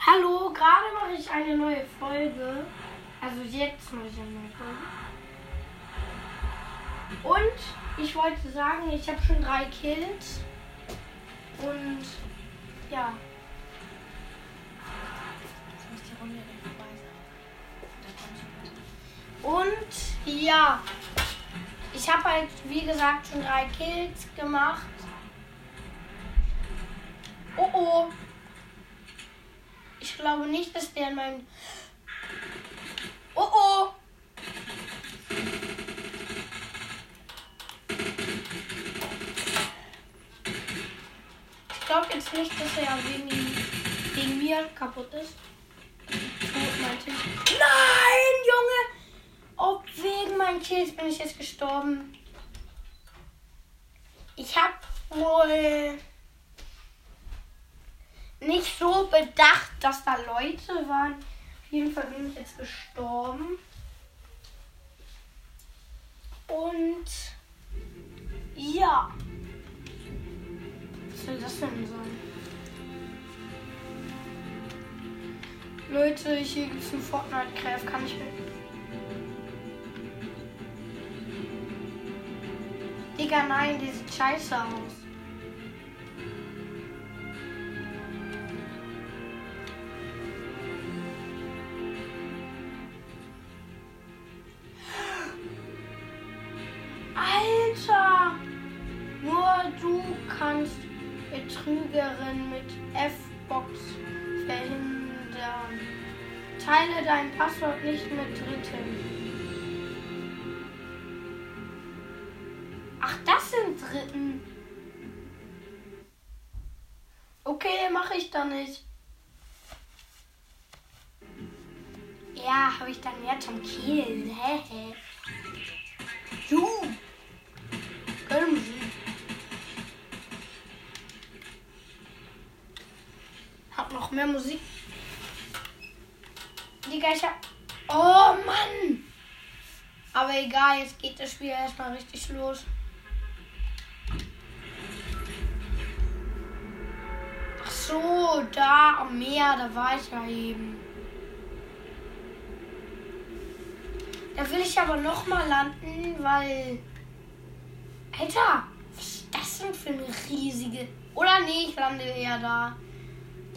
Hallo, gerade mache ich eine neue Folge. Also jetzt mache ich eine neue Folge. Und ich wollte sagen, ich habe schon drei Kills. Und ja. Jetzt muss die Runde vorbei sein. Und ja. Ich habe halt, wie gesagt, schon drei Kills gemacht. Oh oh. Ich glaube nicht, dass der in meinem. Oh oh. Ich glaube jetzt nicht, dass er wegen, wegen mir kaputt ist. Tot meinte ich. Nein, Junge! Ob wegen meinen Kills bin ich jetzt gestorben. Ich habe wohl nicht so bedacht, dass da Leute waren. Auf jeden Fall bin ich jetzt gestorben. Und ja. Was soll das denn sein? Leute, hier gibt es einen Fortnite-Craft. Kann ich mit. Digga, nein, die sieht scheiße aus. Betrügerin mit F-Box verhindern. Teile dein Passwort nicht mit Dritten. Ach, das sind Dritten. Okay, mache ich dann nicht. Ja, habe ich dann mehr zum Killen. Hä, hä. Ju. Geile Hab noch mehr Musik. Digga, ich hab. Oh Mann! Aber egal, jetzt geht das Spiel erstmal richtig los. Ach so, da am Meer, da war ich ja eben. Da will ich aber noch mal landen, weil. Alter, was ist das denn für eine riesige. Oder nee, ich lande eher da.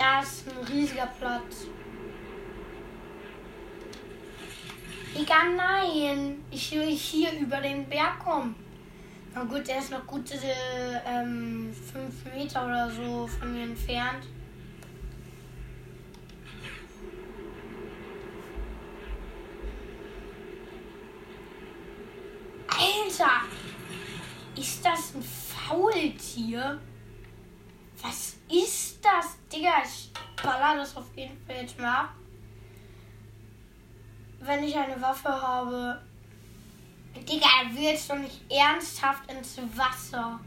Da ist ein riesiger Platz. Egal, nein. Ich will hier über den Berg kommen. Na gut, der ist noch gute 5 ähm, Meter oder so von mir entfernt. Alter! Ist das ein Faultier? Was ist das? Digga, ich baller das auf jeden Fall jetzt mal ab. Wenn ich eine Waffe habe. Digga, er will jetzt doch nicht ernsthaft ins Wasser.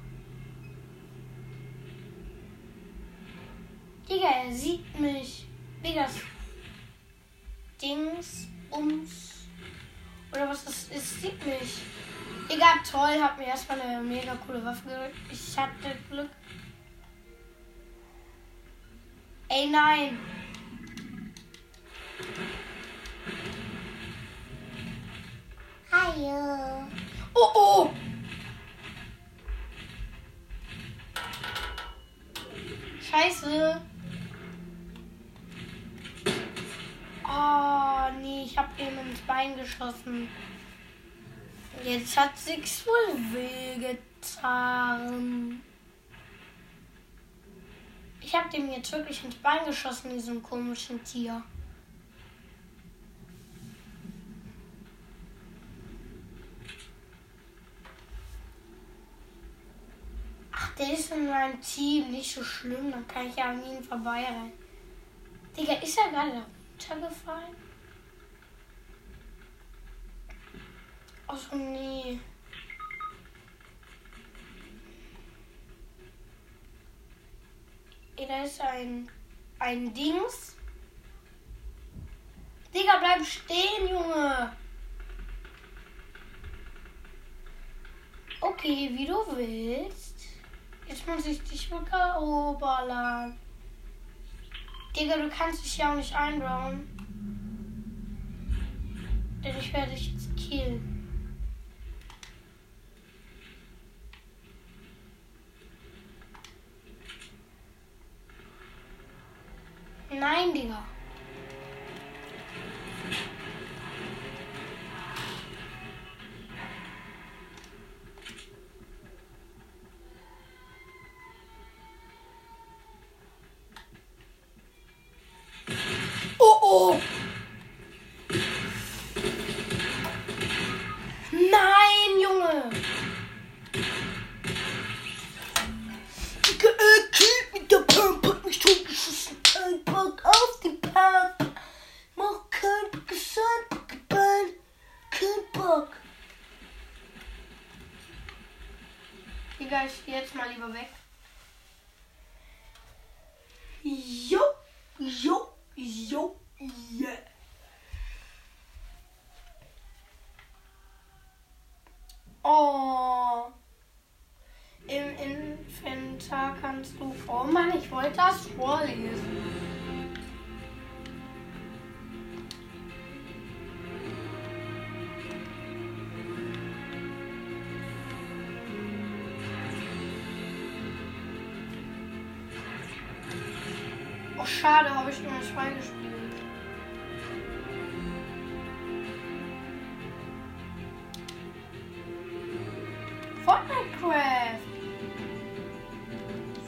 Digga, er sieht mich. Digga, das Dings ums. Oder was das ist, sieht mich. Digga, toll, hab mir erstmal eine mega coole Waffe gerückt. Ich hatte Glück. Ey, nein. Hallo. Oh, oh. Scheiße. Oh, nee, ich hab ihm ins Bein geschossen. Jetzt hat sich's wohl wehgetan. Ich hab dem jetzt wirklich ins Bein geschossen, diesem komischen Tier. Ach, der ist in meinem Team nicht so schlimm, dann kann ich ja an ihm vorbeirennen. Digga, ist er gerade runtergefallen? Ach nee. Ey, da ist ein, ein Dings. Digga, bleib stehen, Junge. Okay, wie du willst. Jetzt muss ich dich mal ballern. Digga, du kannst dich ja auch nicht einbauen. Denn ich werde dich jetzt killen. Nein, Digga. Schade, habe ich nur nicht freigespielt. Fortnite Craft.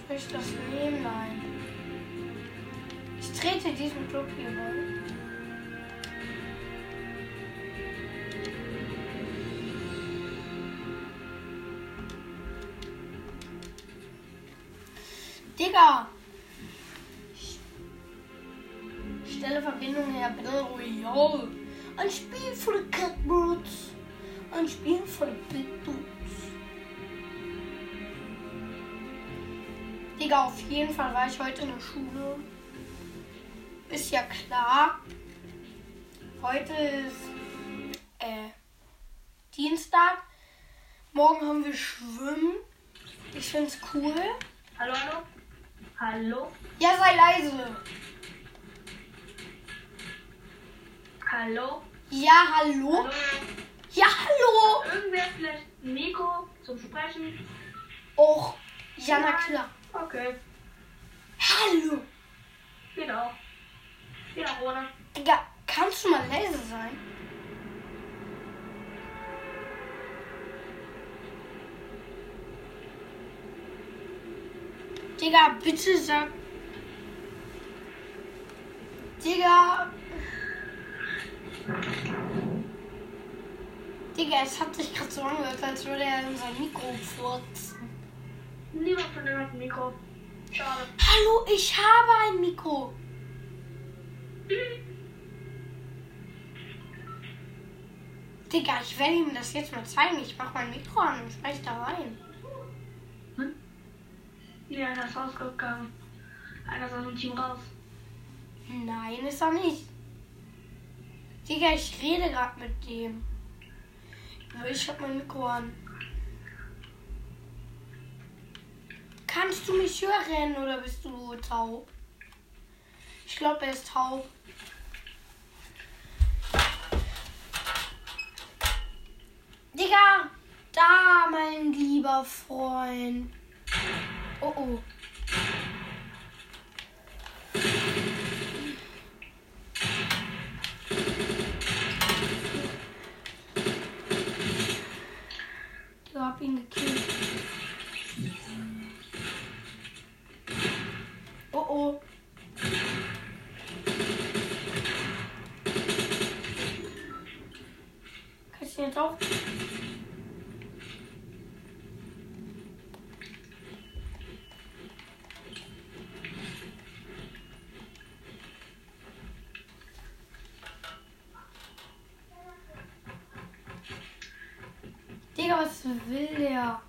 Soll ich das nehmen? Nein. Ich trete diesen Club hier bei. Stelle Verbindung her Battle Royale. Ein Spiel für die Catbirds. Ein Spiel für die Big Boots. Digga, auf jeden Fall war ich heute in der Schule. Ist ja klar. Heute ist äh, Dienstag. Morgen haben wir Schwimmen. Ich find's cool. Hallo, hallo? Hallo? Ja, sei leise. Hallo? Ja, hallo? Hallo? Ja, hallo. Irgendwer vielleicht Mikro zum Sprechen? Och, ja, na klar. Okay. Hallo. Geht auch ohne. Digga, kannst du mal leise sein? Digga, bitte sag. Digga. Digga, es hat sich gerade so angehört, als würde er in sein Mikro furzen. Niemand von denen hat ein Mikro. Schade. Hallo, ich habe ein Mikro. Digga, ich werde ihm das jetzt mal zeigen. Ich mach mein Mikro an und spreche da rein. Ja, einer ist rausgegangen. Einer ist aus dem Team raus. Nein, ist er nicht. Digga, ich rede gerade mit dem. Aber Ich hab mein Mikro an. Kannst du mich hören oder bist du taub? Ich glaube, er ist taub. Digga, da, mein lieber Freund. Oh oh. Du hab ihn gekillt. Oh oh. Kannst du jetzt auch? Digga, was will der?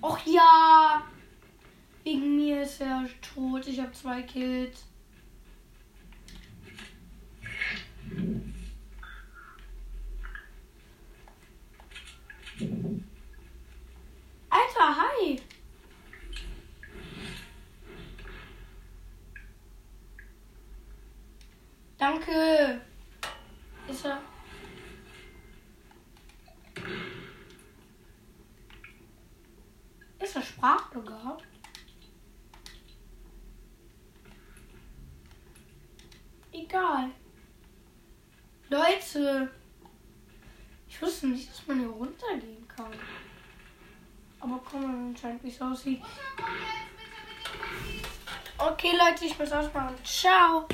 Och ja! Wegen mir ist er tot. Ich habe zwei Kills. Alter, hi! Danke! Ist er. Ist er sprachlos? Egal. Leute! Ich wusste nicht, dass man hier runtergehen kann. Aber mal anscheinend, wie es aussieht. Okay, Leute, ich muss ausmachen. Ciao.